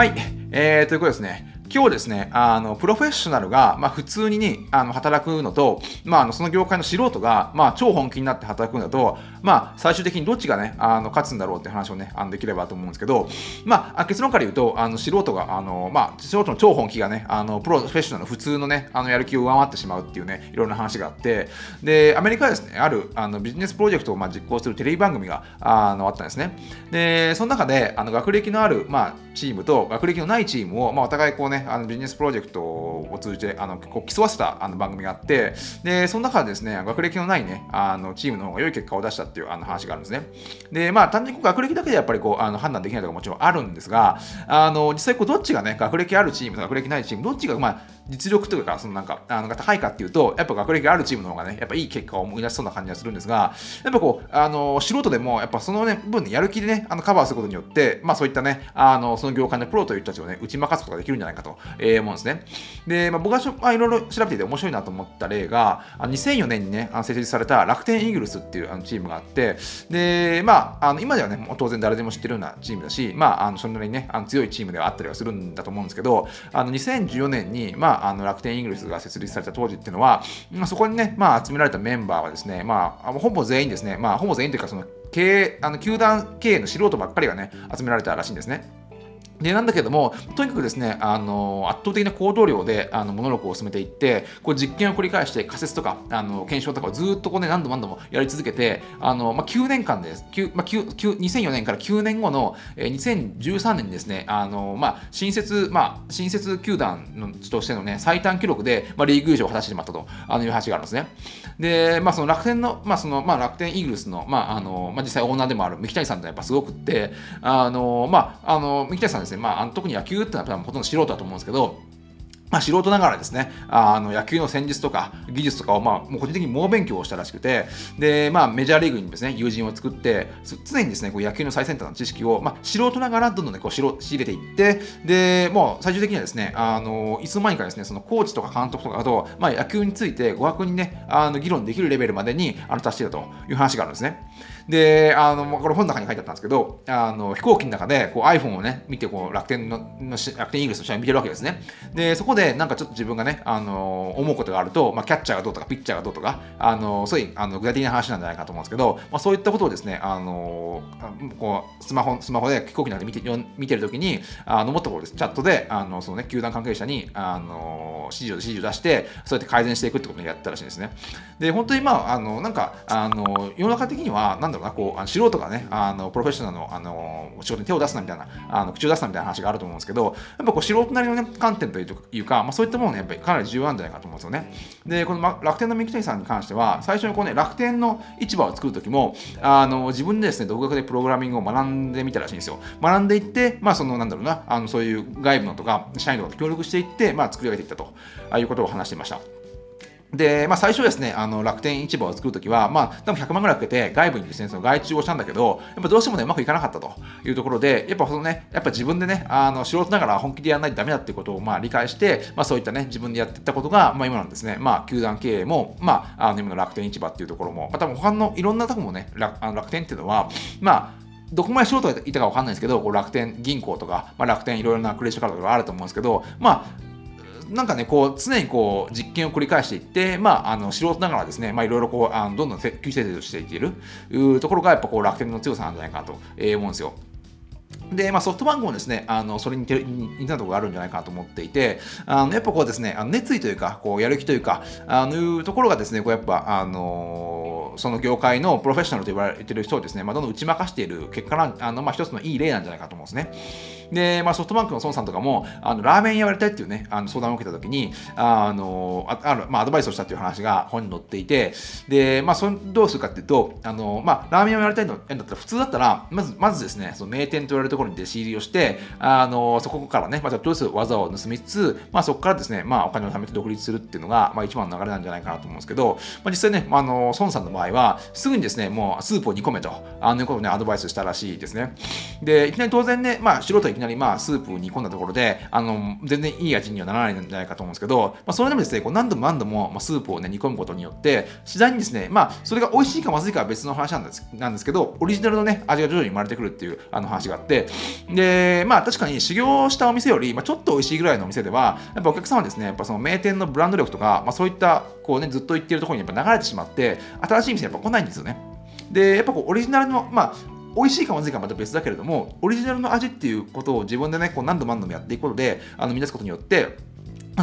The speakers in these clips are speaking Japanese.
はい、えー、ということですね。今日ですね、あの、プロフェッショナルが、まあ、普通に、ね、あの、働くのと、まあ、あの、その業界の素人が、まあ、超本気になって働くのと、まあ、最終的にどっちがね、あの、勝つんだろうって話をね、あの、できればと思うんですけど、まあ、結論から言うと、あの、素人が、あの、まあ、素人の超本気がね、あの、プロフェッショナルの普通のね、あの、やる気を上回ってしまうっていうね、いろんな話があって、で、アメリカはですね、ある、あの、ビジネスプロジェクトを、まあ、実行するテレビ番組が、あの、あったんですね。で、その中で、あの、学歴のある、まあ、チームと学歴のないチームを、まあ、お互いこうね、あのビジネスプロジェクトを通じてあのこう競わせたあの番組があって、で、その中でですね、学歴のないね、あのチームの方が良い結果を出したっていうあの話があるんですね。で、まあ、単純に学歴だけでやっぱりこうあの判断できないとかもちろんあるんですが、あの実際こうどっちがね、学歴あるチームと学歴ないチーム、どっちがまあ実力というか、そのなんか、あの高いかっていうと、やっぱ学歴があるチームの方がね、やっぱいい結果を思い出しそうな感じがするんですが、やっぱこう、あの、素人でも、やっぱそのね、部分でやる気でね、あのカバーすることによって、まあそういったね、あの、その業界のプロという人たちをね、打ち負かすことができるんじゃないかと、えー、思うんですね。で、まあ僕がまあ、いろいろ調べていて面白いなと思った例が、2004年にね、設立された楽天イーグルスっていうあのチームがあって、で、まあ、あの今ではね、もう当然誰でも知ってるようなチームだし、まあ、あのそれなりにね、あの強いチームではあったりはするんだと思うんですけど、あの2014年に、まあ、あの楽天イングリスが設立された当時っていうのは、まあ、そこにね、まあ、集められたメンバーはですね、まあ、ほぼ全員ですね、まあ、ほぼ全員というか、その経営、あの球団経営の素人ばっかりがね、集められたらしいんですね。で、なんだけども、とにかくですね、あの、圧倒的な行動量で、あの、モノローグを進めていって、こう、実験を繰り返して、仮説とか、あの、検証とかをずっとこうね、何度も何度もやり続けて、あの、まあ、9年間です。9、まあ、9 2004年から9年後の、えー、2013年にですね、あの、まあ、新設、まあ、新設球団のとしてのね、最短記録で、まあ、リーグ優勝を果たしてしまったと、あのいう話があるんですね。で、まあ、その楽天の、まあ、その、まあ、楽天イーグルスの、まあ、あの、まあ、実際オーナーでもある三木谷さんってやっぱすごくって、あの、まあ、あの、三木谷さんですですね、まあ、特に野球ってのはほとんど素人だと思うんですけど、まあ、素人ながらですね、あの野球の戦術とか技術とかを、まあ、もう個人的に猛勉強をしたらしくて、で、まあ、メジャーリーグにですね、友人を作って、常にですね、こう野球の最先端の知識を、まあ、素人ながらどんどんね、こう仕入れていって、で、もう最終的にはですね、あの、いつの間にかですね、そのコーチとか監督とかと、まあ、野球について語学にね、あの議論できるレベルまでにあの達していたという話があるんですね。で、あの、これ本の中に書いてあったんですけど、あの、飛行機の中でこう iPhone をね、見て、こう楽天の、楽天イーグルスの試合を見てるわけですね。で、そこでなんかちょっと自分がね、あの、思うことがあると、まあ、キャッチャーがどうとか、ピッチャーがどうとか、あの、そういうあの具体的な話なんじゃないかと思うんですけど、まあ、そういったことをですね、あの、こう、スマホ、スマホで飛行機の中で見て見てるときに、あの、もっとこうです、チャットで、あの、そのね、球団関係者に、あの、指示を指示を出して、そうやって改善していくってことをやったらしいんですね。で、本当にまあ、あの、なんか、あの、世の中的には、なんだろうな、こう、あの素人がね、あの、プロフェッショナルの、あの、仕事に手を出すなみたいな、あの、口を出すなみたいな話があると思うんですけど、やっぱこう、素人なりのね、観点というか、まあ、そういったものね、やっぱりかなり重要なんじゃないかと思うんですよね。で、この、ま、楽天の三木谷さんに関しては、最初にこうね、楽天の市場を作るときも、あの、自分でですね、独学でプログラミングを学んでみたらしいんですよ。学んでいって、まあ、その、なんだろうな、あの、そういう外部のとか、社員とかと協力していって、まあ、作り上げていったとあいうことを話していました。で、まあ、最初ですね、あの楽天市場を作るときは、まあ、多分100万ぐらいかけて外部にですね、その外注をしたんだけど、やっぱどうしてもね、うまくいかなかったというところで、やっぱそのね、やっぱ自分でね、あの素人ながら本気でやらないとダメだっていうことをまあ理解して、まあ、そういったね、自分でやっていったことが、まあ、今なんですね、まあ、球団経営も、まあ、あの今の楽天市場っていうところも、まあ、多分他のいろんなとこもね、楽あの楽天っていうのは、まあ、どこまで素人がいたか分かんないですけど、こう楽天銀行とか、まあ、楽天いろいろなクレジットカードとかあると思うんですけど、まあ、なんかね、こう、常にこう、実験を繰り返していって、まあ、あの、素人ながらですね、まあ、いろいろこう、あのどんどん急成長していっているところが、やっぱこう、楽天の強さなんじゃないかなと思うんですよ。で、まあ、ソフトバンクもですね、あのそれに似たところがあるんじゃないかなと思っていて、あのやっぱこうですね、あの熱意というか、こうやる気というか、あのいうところがですね、こうやっぱ、あのーその業界のプロフェッショナルと言われている人をですね、まあ、どんどん打ち負かしている結果なあの、まあ、一つのいい例なんじゃないかと思うんですね。で、まあ、ソフトバンクの孫さんとかも、あのラーメン屋をやりたいっていうね、あの相談を受けたときに、あのあある、まあ、アドバイスをしたっていう話が本に載っていて、で、まあ、それどうするかっていうと、あのまあ、ラーメン屋をやりたいのだったら、普通だったら、まず、まずですね、その名店と言われるところに弟子入りをして、あのそこからね、またどうする技を盗みつつ、まあ、そこからですね、まあ、お金を貯めて独立するっていうのが、まあ、一番の流れなんじゃないかなと思うんですけど、まあ、実際ね、あの孫さんの場合は、すぐにですね、もうスープを煮込めと、あのいうことをね、アドバイスしたらしいですね。で、いきなり当然ね、まあ、素人はいきなり、まあ、スープを煮込んだところで、あの、全然いい味にはならないんじゃないかと思うんですけど、まあ、それでもですね、こう何度も何度も、まあ、スープをね、煮込むことによって、次第にですね、まあ、それが美味しいかまずいかは別の話なんですなんですけど、オリジナルのね、味が徐々に生まれてくるっていうあの話があって、で、まあ確かに修行したお店より、まあ、ちょっと美味しいぐらいのお店では、やっぱお客様はですね、やっぱその名店のブランド力とか、まあそういった、こうね、ずっと行ってるところにやっぱ流れてしまって、新しいしい店やっぱ来ないんですよね。で、やっぱこうオリジナルの、まあ、美味しいかまずいかまた別だけれども、オリジナルの味っていうことを自分でね、こう何度も何度もやっていくことで、あの、生み出すことによって、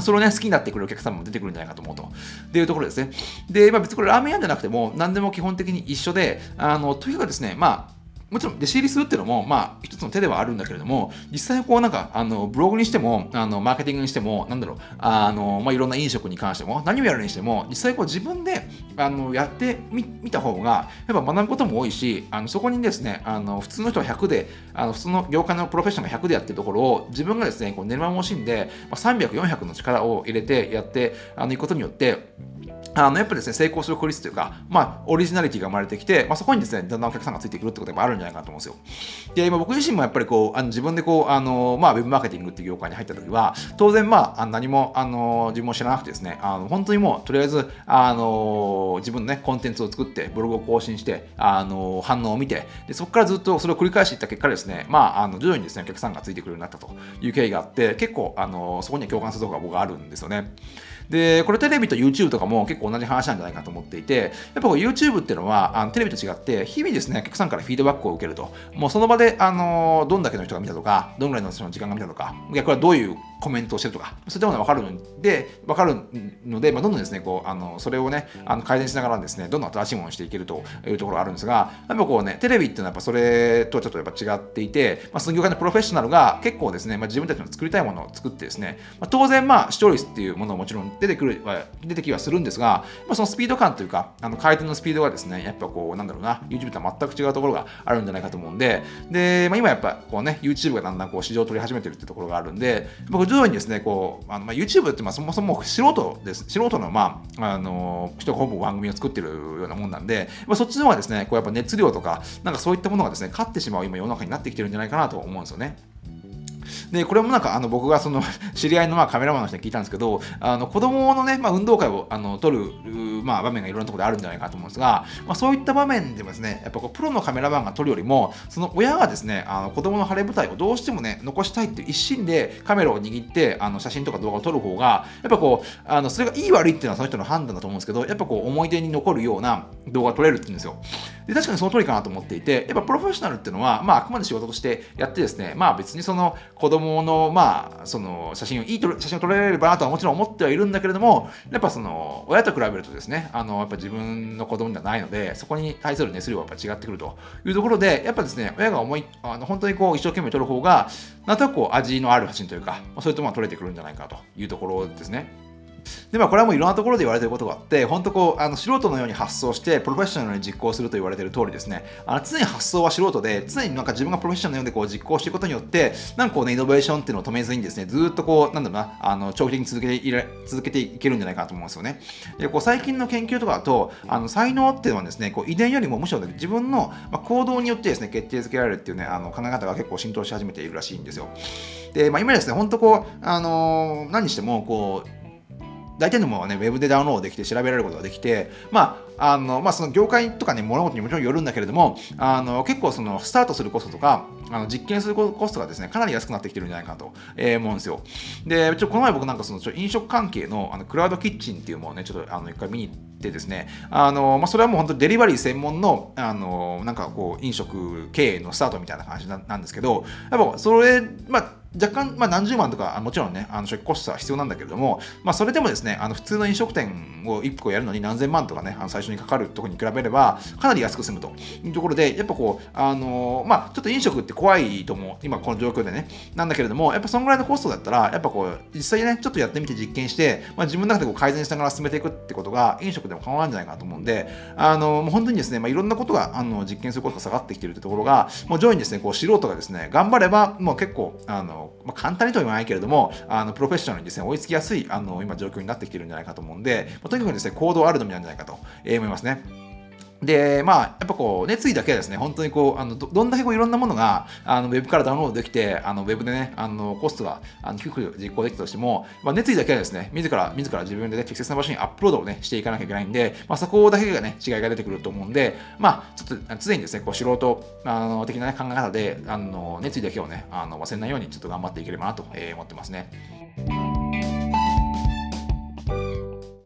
それをね、好きになってくるお客様も出てくるんじゃないかと思うと。っていうところですね。で、まあ別にこれラーメン屋じゃなくても、何でも基本的に一緒で、あの、とにかくですね、まあ、もちろん弟子入りするっていうのも、まあ、一つの手ではあるんだけれども、実際こうなんか、あの、ブログにしても、あの、マーケティングにしても、なんだろう、あの、まあ、いろんな飲食に関しても、何をやるにしても、実際こう自分で、あの、やってみみた方が、やっぱ学ぶことも多いし、あの、そこにですね、あの、普通の人は100で、あの、普通の業界のプロフェッショナルが100でやってるところを、自分がですね、こう、寝る間も惜しんで、まあ、300、400の力を入れてやって、あの、いくことによって、あのやっぱりですね、成功する確率というか、まあ、オリジナリティが生まれてきて、まあ、そこにですね、だんだんお客さんがついてくるってことがあるんじゃないかなと思うんですよ。で、今僕自身もやっぱりこう、あの自分でこう、あの、まあ、ウェブマーケティングっていう業界に入った時は、当然、まあ、何も、あの、自分も知らなくてですね、あの、本当にもう、とりあえず、あの、自分のね、コンテンツを作って、ブログを更新して、あの、反応を見て、でそこからずっとそれを繰り返していった結果ですね、まあ、あの、徐々にですね、お客さんがついてくるようになったという経緯があって、結構、あの、そこには共感するところが僕はあるんですよね。で、これテレビと YouTube とかも結構同じ話なんじゃないかと思っていて、やっぱ YouTube っていうのはあのテレビと違って、日々ですね、お客さんからフィードバックを受けると、もうその場で、あのどんだけの人が見たとか、どんぐらいの人の時間が見たとか、逆はどういうコメントをしてるとか、そういったものが分かるので、分かるので、まあ、どんどんですね、こう、あの、それをね、あの改善しながらですね、どんどん新しいものにしていけるというところがあるんですが、やっぱこうね、テレビっていうのはやっぱそれとちょっとやっぱ違っていて、まあ、その業界のプロフェッショナルが結構ですね、まあ、自分たちの作りたいものを作ってですね、まあ、当然まあ視聴率っていうものももちろん出てくるは、出てきはするんですが、まあ、そのスピード感というか、あの回転のスピードがですね、やっぱこう、なんだろうな、YouTube とは全く違うところがあるんじゃないかと思うんで、で、まあ、今やっぱこうね、YouTube がだんだんこう市場を取り始めてるってところがあるんで、僕徐々にですね、こう、あのまあ、YouTube ってまあそもそも素人です。素人の,、まあ、あの人がほぼ番組を作ってるようなもんなんで、まあ、そっちの方がですね、こうやっぱ熱量とか、なんかそういったものがですね、勝ってしまう今世の中になってきてるんじゃないかなと思うんですよね。で、これもなんか、あの、僕がその、知り合いのまあカメラマンの人に聞いたんですけど、あの、子供のね、まあ、運動会を、あの、撮る、まあ、場面がいろんなところであるんじゃないかと思うんですが、まあ、そういった場面でもですね、やっぱこう、プロのカメラマンが撮るよりも、その親がですね、あの、子供の晴れ舞台をどうしてもね、残したいっていう一心でカメラを握って、あの、写真とか動画を撮る方が、やっぱこう、あの、それがいい悪いっていうのはその人の判断だと思うんですけど、やっぱこう、思い出に残るような動画を撮れるって言うんですよ。で、確かにその通りかなと思っていて、やっぱプロフェッショナルっていうのは、まあ、あくまで仕事としてやってですね、まあ別にその子供の、まあ、その写真を、いい写真を撮られればなとはもちろん思ってはいるんだけれども、やっぱその、親と比べるとですね、あの、やっぱ自分の子供ではないので、そこに対する熱量はやっぱ違ってくるというところで、やっぱですね、親が思い、あの本当にこう、一生懸命撮る方が、なんとなくこう、味のある写真というか、そういうところが撮れてくるんじゃないかというところですね。で、まあ、これはもういろんなところで言われてることがあって、本当こう、あの素人のように発想して、プロフェッショナルに実行すると言われている通りですね、あの常に発想は素人で、常になんか自分がプロフェッショナルのようでこう実行していくことによって、なんかこうね、イノベーションっていうのを止めずにですね、ずっとこう、なんだろうな、あの長期的に続けていれ続けていけるんじゃないかなと思うんですよね。で、こう最近の研究とかだと、あの才能っていうのはですね、こう遺伝よりもむしろ、ね、自分の、行動によってですね、決定づけられるっていうね、あの考え方が結構浸透し始めているらしいんですよ。で、まあ、今ですね、本当こう、あのー、何にしても、こう、大体のものはね、ウェブでダウンロードできて調べられることができて、まあ、あの、まあ、その業界とかね、物事にもちろんよるんだけれども、あの、結構その、スタートするコストとか、あの実験するコストがですね、かなり安くなってきてるんじゃないかなと、えー、思うんですよ。で、ちょこの前僕なんかその、ちょ飲食関係のあのクラウドキッチンっていうものをね、ちょっとあの一回見に行ってですね、あの、まあ、それはもう本当デリバリー専門の、あの、なんかこう、飲食経営のスタートみたいな感じなんですけど、やっぱそれ、まあ、若干、まあ、何十万とか、もちろんね、あの初期コストは必要なんだけれども、まあ、それでもですね、あの普通の飲食店を1個やるのに何千万とかね、あの最初にかかるところに比べれば、かなり安く済むと。いうところで、やっぱこう、あの、まあ、ちょっと飲食って怖いと思う、今この状況でね、なんだけれども、やっぱそのぐらいのコストだったら、やっぱこう、実際ね、ちょっとやってみて実験して、まあ、自分の中でこう改善しながら進めていくってことが、飲食でも可能なんじゃないかなと思うんで、あの、もう本当にですね、まあ、いろんなことがあの実験することが下がってきてるってところが、もう上位にですね、こう素人がですね、頑張れば、もう結構、あの、まあ、簡単にとは言わないけれども、あのプロフェッショナルにですね、追いつきやすいあの今状況になってきているんじゃないかと思うんで、まあ、とにかくですね、行動あるのみなんじゃないかと思いますね。で、まあ、やっぱこう、熱意だけはですね、本当にこう、あのどどんだけこういろんなものが、あのウェブからダウンロードできて、あのウェブでね、あのコストがあの低く実行できたとしても、まあ、熱意だけはですね、自ら、自ら自分でね、適切な場所にアップロードをね、していかなきゃいけないんで、まあ、そこだけがね、違いが出てくると思うんで、まあ、ちょっと常にですね、こう素人あの的な、ね、考え方で、あの熱意だけをね、あの忘れないようにちょっと頑張っていければなと思ってますね。